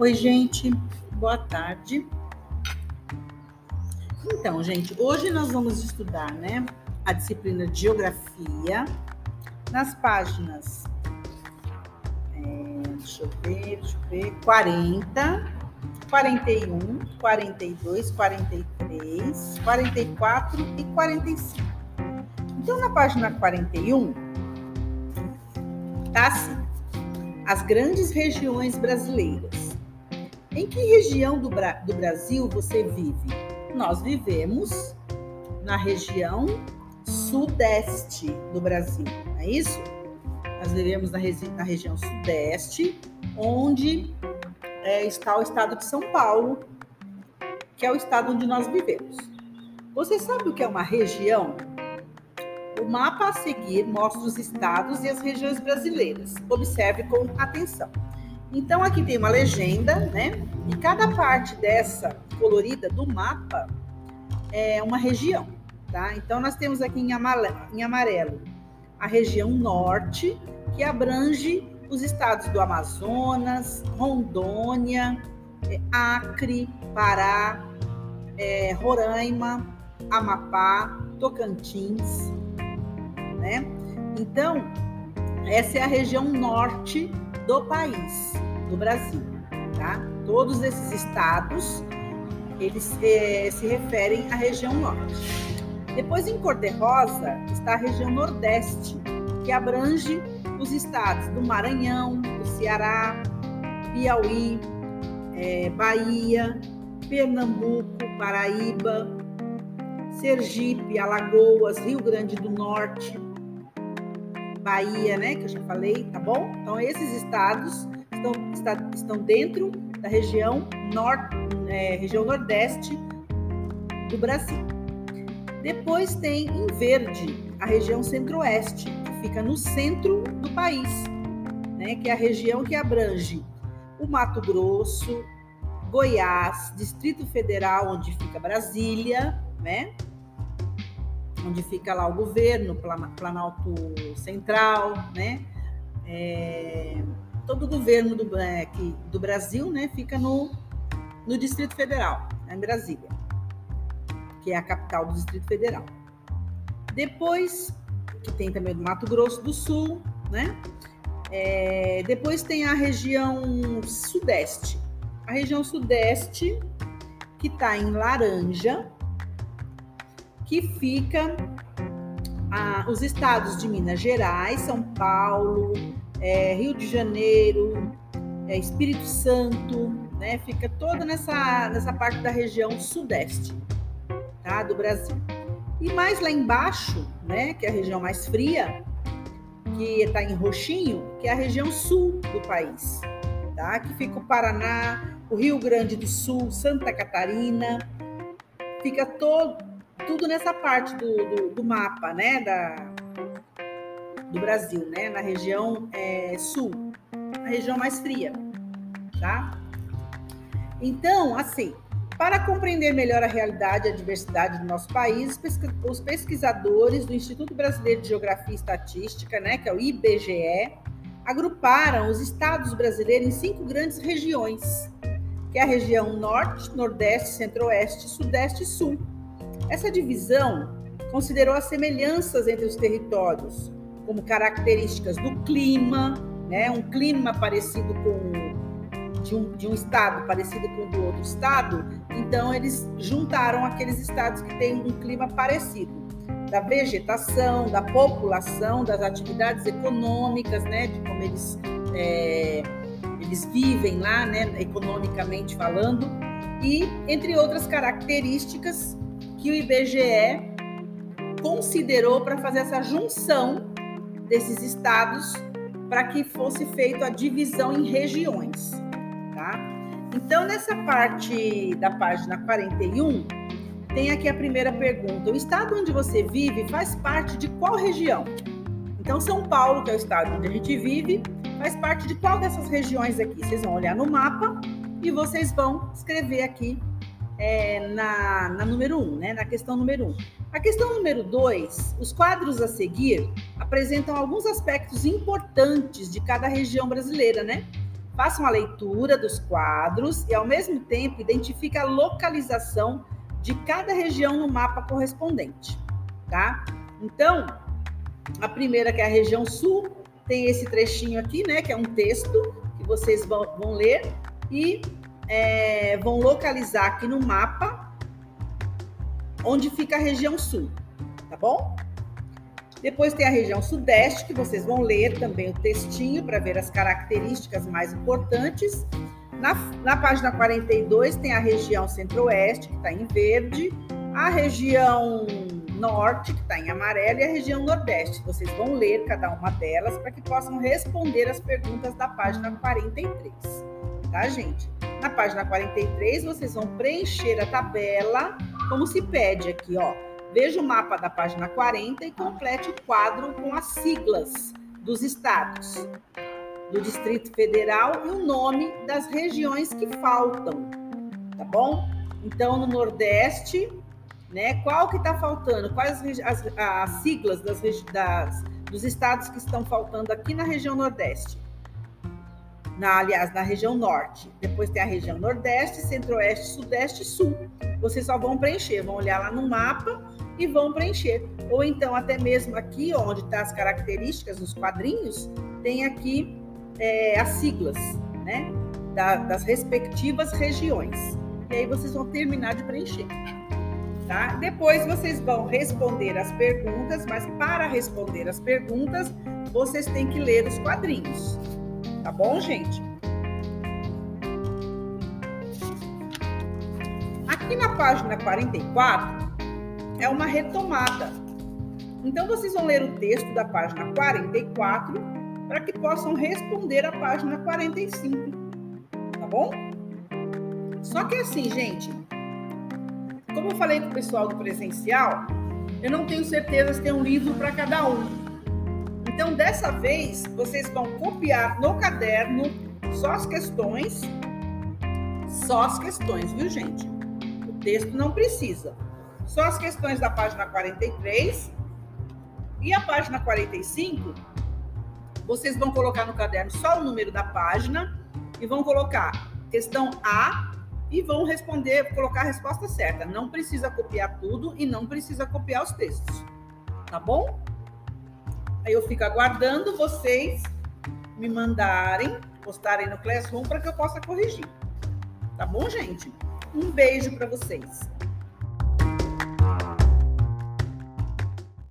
Oi, gente, boa tarde. Então, gente, hoje nós vamos estudar, né, a disciplina de Geografia nas páginas, é, deixa eu ver, deixa eu ver, 40, 41, 42, 43, 44 e 45. Então, na página 41, tá assim, as grandes regiões brasileiras. Em que região do, Bra do Brasil você vive? Nós vivemos na região sudeste do Brasil, não é isso? Nós vivemos na, na região sudeste, onde é, está o estado de São Paulo, que é o estado onde nós vivemos. Você sabe o que é uma região? O mapa a seguir mostra os estados e as regiões brasileiras. Observe com atenção. Então aqui tem uma legenda, né? E cada parte dessa colorida do mapa é uma região, tá? Então nós temos aqui em amarelo a região norte, que abrange os estados do Amazonas, Rondônia, é, Acre, Pará, é, Roraima, Amapá, Tocantins, né? Então, essa é a região norte do país, do Brasil, tá? Todos esses estados, eles eh, se referem à região norte. Depois, em cor de rosa, está a região nordeste, que abrange os estados do Maranhão, do Ceará, Piauí, eh, Bahia, Pernambuco, Paraíba, Sergipe, Alagoas, Rio Grande do Norte, Bahia, né, que eu já falei, tá bom? Então, esses estados estão, está, estão dentro da região, norte, é, região nordeste do Brasil. Depois tem em verde a região centro-oeste, que fica no centro do país, né, que é a região que abrange o Mato Grosso, Goiás, Distrito Federal, onde fica Brasília, né? Onde fica lá o governo, Planalto Central, né? É, todo o governo do, é, que, do Brasil, né, fica no, no Distrito Federal, né, em Brasília, que é a capital do Distrito Federal. Depois, que tem também do Mato Grosso do Sul, né? É, depois tem a região Sudeste. A região Sudeste, que está em laranja, que fica os estados de Minas Gerais, São Paulo, é, Rio de Janeiro, é, Espírito Santo, né? Fica toda nessa, nessa parte da região sudeste, tá? Do Brasil. E mais lá embaixo, né? Que é a região mais fria, que está em roxinho, que é a região sul do país, tá? Que fica o Paraná, o Rio Grande do Sul, Santa Catarina, fica todo tudo nessa parte do, do, do mapa, né, da, do Brasil, né, na região é, sul, a região mais fria, tá? Então, assim, para compreender melhor a realidade e a diversidade do nosso país, os pesquisadores do Instituto Brasileiro de Geografia e Estatística, né, que é o IBGE, agruparam os estados brasileiros em cinco grandes regiões, que é a região Norte, Nordeste, Centro-Oeste, Sudeste e Sul essa divisão considerou as semelhanças entre os territórios, como características do clima, né, um clima parecido com de um, de um estado parecido com o do outro estado, então eles juntaram aqueles estados que têm um clima parecido, da vegetação, da população, das atividades econômicas, né, de como eles é, eles vivem lá, né, economicamente falando, e entre outras características que o IBGE considerou para fazer essa junção desses estados para que fosse feita a divisão em regiões, tá? Então, nessa parte da página 41, tem aqui a primeira pergunta: o estado onde você vive faz parte de qual região? Então, São Paulo, que é o estado onde a gente vive, faz parte de qual dessas regiões aqui? Vocês vão olhar no mapa e vocês vão escrever aqui é, na, na número 1, um, né? na questão número 1. Um. A questão número 2, os quadros a seguir apresentam alguns aspectos importantes de cada região brasileira, né? façam a leitura dos quadros e, ao mesmo tempo, identifique a localização de cada região no mapa correspondente, tá? Então, a primeira, que é a região sul, tem esse trechinho aqui, né, que é um texto que vocês vão, vão ler e é, vão localizar aqui no mapa onde fica a região sul, tá bom? Depois tem a região sudeste, que vocês vão ler também o textinho para ver as características mais importantes. Na, na página 42 tem a região centro-oeste, que está em verde, a região norte, que está em amarelo, e a região nordeste. Vocês vão ler cada uma delas para que possam responder as perguntas da página 43. Tá, gente? Na página 43, vocês vão preencher a tabela, como se pede aqui, ó. Veja o mapa da página 40 e complete o quadro com as siglas dos estados, do Distrito Federal e o nome das regiões que faltam, tá bom? Então, no Nordeste, né? Qual que está faltando? Quais as, as siglas das, das, dos estados que estão faltando aqui na região Nordeste? Na, aliás, na região Norte. Depois tem a região Nordeste, Centro-Oeste, Sudeste e Sul. Vocês só vão preencher, vão olhar lá no mapa e vão preencher. Ou então, até mesmo aqui, onde está as características nos quadrinhos, tem aqui é, as siglas, né? Da, das respectivas regiões. E aí vocês vão terminar de preencher tá? Depois vocês vão responder as perguntas, mas para responder as perguntas, vocês têm que ler os quadrinhos. Tá bom, gente? Aqui na página 44 é uma retomada. Então vocês vão ler o texto da página 44 para que possam responder a página 45. Tá bom? Só que assim, gente, como eu falei com o pessoal do presencial, eu não tenho certeza se tem um livro para cada um. Então, dessa vez, vocês vão copiar no caderno só as questões, só as questões, viu, gente? O texto não precisa. Só as questões da página 43 e a página 45, vocês vão colocar no caderno só o número da página e vão colocar questão A e vão responder, colocar a resposta certa. Não precisa copiar tudo e não precisa copiar os textos. Tá bom? Aí eu fico aguardando vocês me mandarem, postarem no Classroom para que eu possa corrigir. Tá bom, gente? Um beijo para vocês.